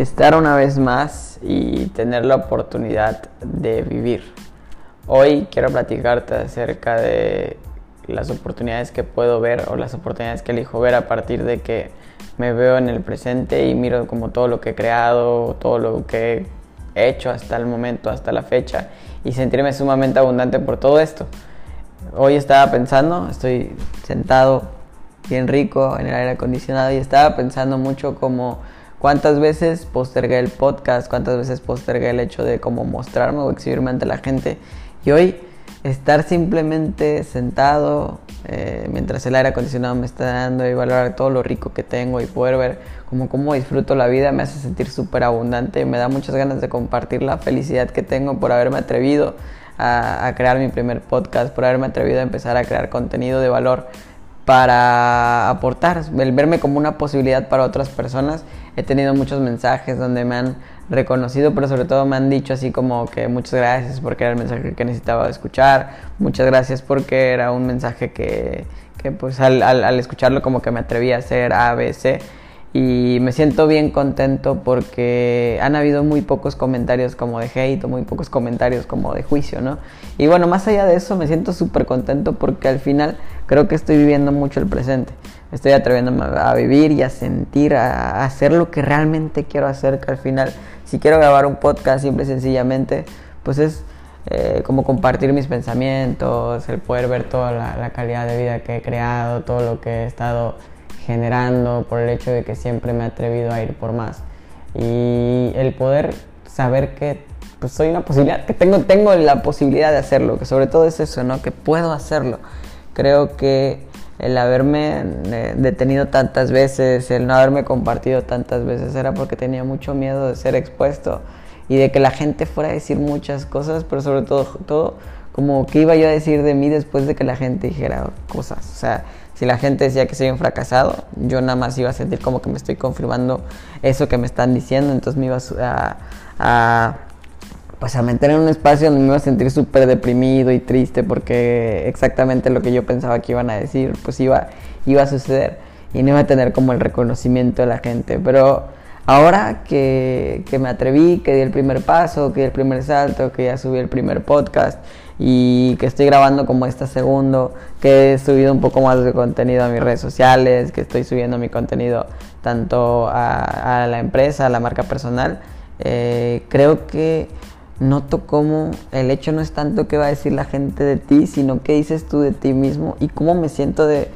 estar una vez más y tener la oportunidad de vivir. Hoy quiero platicarte acerca de las oportunidades que puedo ver o las oportunidades que elijo ver a partir de que me veo en el presente y miro como todo lo que he creado, todo lo que he hecho hasta el momento, hasta la fecha y sentirme sumamente abundante por todo esto. Hoy estaba pensando, estoy sentado bien rico en el aire acondicionado y estaba pensando mucho como cuántas veces postergué el podcast, cuántas veces postergué el hecho de cómo mostrarme o exhibirme ante la gente. Y hoy estar simplemente sentado eh, mientras el aire acondicionado me está dando y valorar todo lo rico que tengo y poder ver como cómo disfruto la vida me hace sentir súper abundante y me da muchas ganas de compartir la felicidad que tengo por haberme atrevido a, a crear mi primer podcast, por haberme atrevido a empezar a crear contenido de valor para aportar, verme como una posibilidad para otras personas. He tenido muchos mensajes donde me han reconocido, pero sobre todo me han dicho así como que muchas gracias porque era el mensaje que necesitaba escuchar, muchas gracias porque era un mensaje que, que pues al, al, escucharlo como que me atreví a hacer A, B, y me siento bien contento porque han habido muy pocos comentarios como de hate o muy pocos comentarios como de juicio, ¿no? Y bueno, más allá de eso me siento súper contento porque al final creo que estoy viviendo mucho el presente. Estoy atreviéndome a vivir y a sentir, a hacer lo que realmente quiero hacer, que al final, si quiero grabar un podcast simple y sencillamente, pues es eh, como compartir mis pensamientos, el poder ver toda la, la calidad de vida que he creado, todo lo que he estado generando por el hecho de que siempre me he atrevido a ir por más. Y el poder saber que pues soy una posibilidad, que tengo, tengo la posibilidad de hacerlo, que sobre todo es eso, ¿no? Que puedo hacerlo. Creo que el haberme eh, detenido tantas veces, el no haberme compartido tantas veces, era porque tenía mucho miedo de ser expuesto y de que la gente fuera a decir muchas cosas, pero sobre todo, todo como que iba yo a decir de mí después de que la gente dijera cosas. O sea, si la gente decía que soy un fracasado, yo nada más iba a sentir como que me estoy confirmando eso que me están diciendo, entonces me iba a, a pues a meter en un espacio donde me iba a sentir súper deprimido y triste porque exactamente lo que yo pensaba que iban a decir, pues iba, iba a suceder y no iba a tener como el reconocimiento de la gente. Pero ahora que, que me atreví, que di el primer paso, que di el primer salto, que ya subí el primer podcast y que estoy grabando como este segundo, que he subido un poco más de contenido a mis redes sociales, que estoy subiendo mi contenido tanto a, la empresa, a la marca personal, eh, creo que noto como el hecho no es tanto qué va a decir la gente de ti, sino qué dices tú de ti mismo y cómo me siento de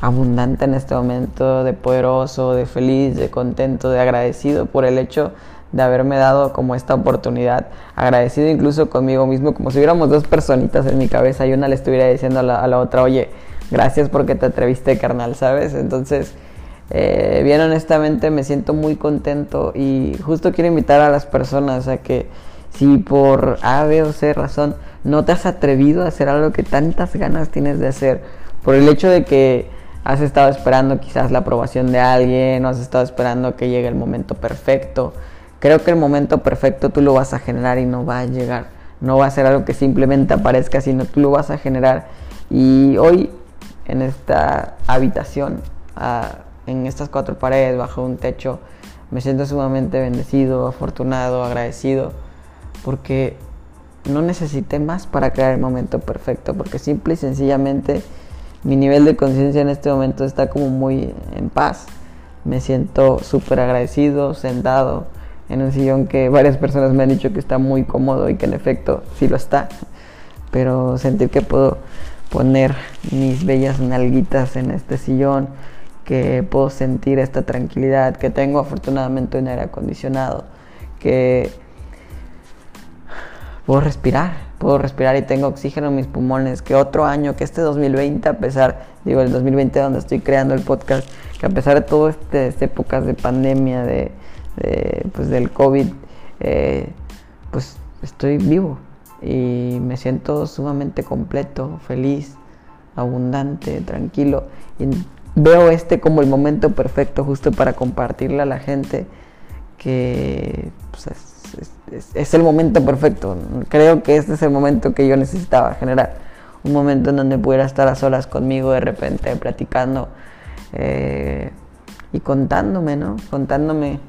abundante en este momento, de poderoso, de feliz, de contento, de agradecido por el hecho de haberme dado como esta oportunidad, agradecido incluso conmigo mismo, como si hubiéramos dos personitas en mi cabeza y una le estuviera diciendo a la, a la otra, oye, gracias porque te atreviste, carnal, ¿sabes? Entonces, eh, bien honestamente me siento muy contento y justo quiero invitar a las personas a que si por A, B o C razón no te has atrevido a hacer algo que tantas ganas tienes de hacer, por el hecho de que has estado esperando quizás la aprobación de alguien, o has estado esperando que llegue el momento perfecto, creo que el momento perfecto tú lo vas a generar y no va a llegar. No va a ser algo que simplemente aparezca, sino tú lo vas a generar. Y hoy, en esta habitación, en estas cuatro paredes, bajo un techo, me siento sumamente bendecido, afortunado, agradecido, porque no necesité más para crear el momento perfecto, porque simple y sencillamente mi nivel de conciencia en este momento está como muy en paz. Me siento súper agradecido, sentado en un sillón que varias personas me han dicho que está muy cómodo y que en efecto sí lo está. Pero sentir que puedo poner mis bellas nalguitas en este sillón, que puedo sentir esta tranquilidad, que tengo afortunadamente un aire acondicionado, que puedo respirar, puedo respirar y tengo oxígeno en mis pulmones, que otro año, que este 2020, a pesar, digo, el 2020 donde estoy creando el podcast, que a pesar de todas estas épocas de pandemia, de, de, pues del COVID, eh, pues estoy vivo y me siento sumamente completo, feliz, abundante, tranquilo. Y veo este como el momento perfecto justo para compartirle a la gente que pues, es, el momento perfecto. Creo que este es el momento que yo necesitaba generar. Un momento en donde pudiera estar a solas conmigo de repente, platicando eh, y contándome, ¿no? Contándome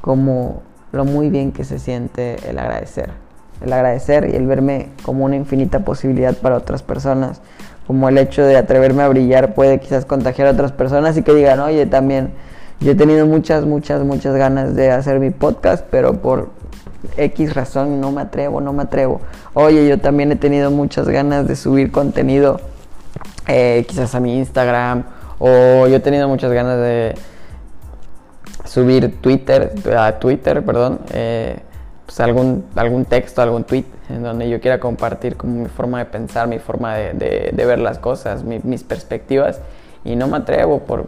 como lo muy bien que se siente el agradecer. El agradecer y el verme como una infinita posibilidad para otras personas, como el hecho de atreverme a brillar puede quizás contagiar a otras personas y que digan, oye, también yo he tenido muchas, muchas, muchas ganas de hacer mi podcast, pero por X razón no me atrevo, no me atrevo. Oye, yo también he tenido muchas ganas de subir contenido, eh, quizás a mi Instagram, o yo he tenido muchas ganas de subir Twitter, a Twitter, perdón, eh, pues algún, algún texto, algún tweet en donde yo quiera compartir como mi forma de pensar, mi forma de, ver las cosas, mis perspectivas, y no me atrevo por,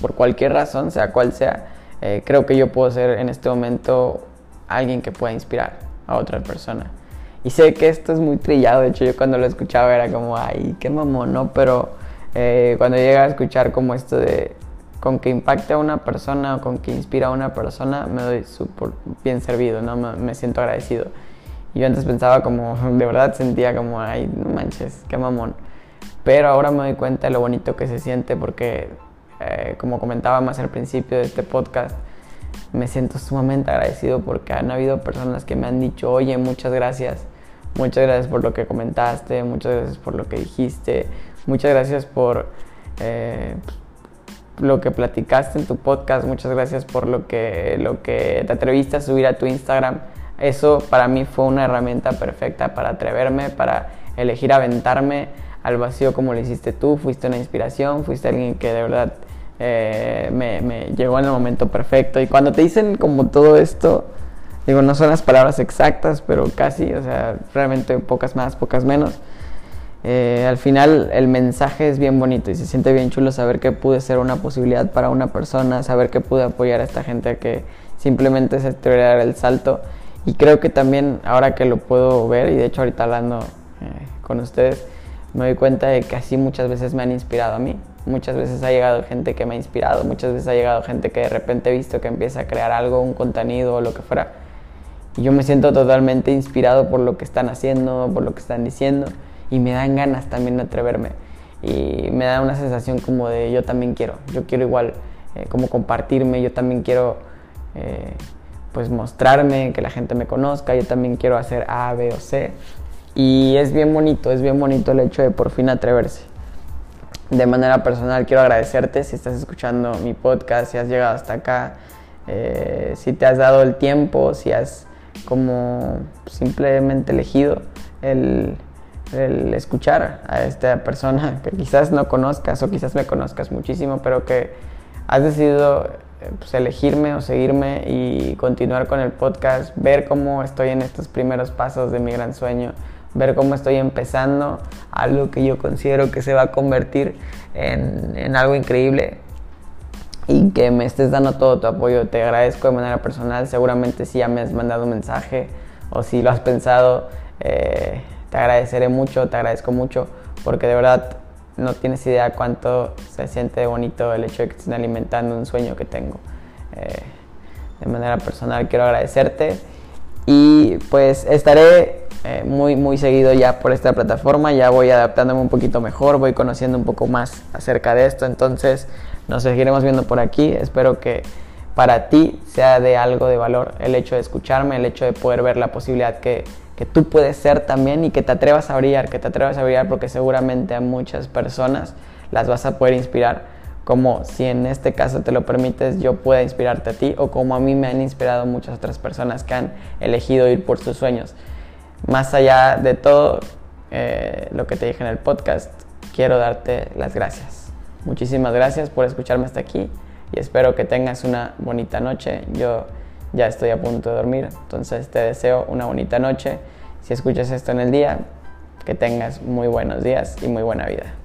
por cualquier razón, sea cual sea. Eh, creo que yo puedo ser en este momento alguien que pueda inspirar a otra persona. Y sé que esto es muy trillado, de hecho yo cuando lo escuchaba era como, ay, qué mamón, ¿no? Pero eh, cuando llega a escuchar como esto de con que impacte a una persona o con que inspira a una persona, me doy súper bien servido, ¿no? Me, siento agradecido. Y yo antes pensaba como, de verdad sentía como, ay, no manches, qué mamón. Pero ahora me doy cuenta de lo bonito que se siente porque, eh, como comentaba más al principio de este podcast, me siento sumamente agradecido porque han habido personas que me han dicho, oye, muchas gracias, muchas gracias por lo que comentaste, muchas gracias por lo que dijiste, muchas gracias por eh, lo que platicaste en tu podcast, muchas gracias por lo que, lo que te atreviste a subir a tu Instagram. Eso para mí fue una herramienta perfecta para atreverme, para elegir aventarme al vacío como lo hiciste tú. Fuiste una inspiración, fuiste alguien que de verdad eh, me, me, llegó en el momento perfecto. Y cuando te dicen como todo esto, digo, no son las palabras exactas, pero casi, o sea, realmente pocas más, pocas menos. Eh, al final el mensaje es bien bonito y se siente bien chulo saber que pude ser una posibilidad para una persona, saber que pude apoyar a esta gente que simplemente se atreviera a el salto. Y creo que también ahora que lo puedo ver, y de hecho ahorita hablando eh, con ustedes, me doy cuenta de que así muchas veces me han inspirado a mí. Muchas veces ha llegado gente que me ha inspirado, muchas veces ha llegado gente que de repente he visto que empieza a crear algo, un contenido o lo que fuera. Y yo me siento totalmente inspirado por lo que están haciendo, por lo que están diciendo y me dan ganas también de atreverme. Y me da una sensación como de yo también quiero, yo quiero igual eh, como compartirme, yo también quiero eh, pues mostrarme, que la gente me conozca, yo también quiero hacer A, B o C. Y es bien bonito, es bien bonito el hecho de por fin atreverse. De manera personal quiero agradecerte si estás escuchando mi podcast, si has llegado hasta acá, eh, si te has dado el tiempo, si has como simplemente elegido el escuchar a esta persona que quizás no conozcas o quizás me conozcas muchísimo, pero que has decidido eh, pues, elegirme o seguirme y continuar con el podcast, ver cómo estoy en estos primeros pasos de mi gran sueño, ver cómo estoy empezando algo que yo considero que se va a convertir en, en algo increíble y que me estés dando todo tu apoyo. Te agradezco de manera personal, seguramente si ya me has mandado un mensaje o si lo has pensado. Eh, te agradeceré mucho, te agradezco mucho, porque de verdad no tienes idea cuánto se siente bonito el hecho de que estén alimentando un sueño que tengo. Eh, de manera personal quiero agradecerte y pues estaré eh, muy muy seguido ya por esta plataforma, ya voy adaptándome un poquito mejor, voy conociendo un poco más acerca de esto, entonces nos seguiremos viendo por aquí, espero que para ti sea de algo de valor el hecho de escucharme, el hecho de poder ver la posibilidad que que tú puedes ser también y que te atrevas a brillar, que te atrevas a brillar porque seguramente a muchas personas las vas a poder inspirar, como si en este caso te lo permites, yo pueda inspirarte a ti o como a mí me han inspirado muchas otras personas que han elegido ir por sus sueños. Más allá de todo eh, lo que te dije en el podcast, quiero darte las gracias. Muchísimas gracias por escucharme hasta aquí y espero que tengas una bonita noche. Yo ya estoy a punto de dormir, entonces te deseo una bonita noche. Si escuchas esto en el día, que tengas muy buenos días y muy buena vida.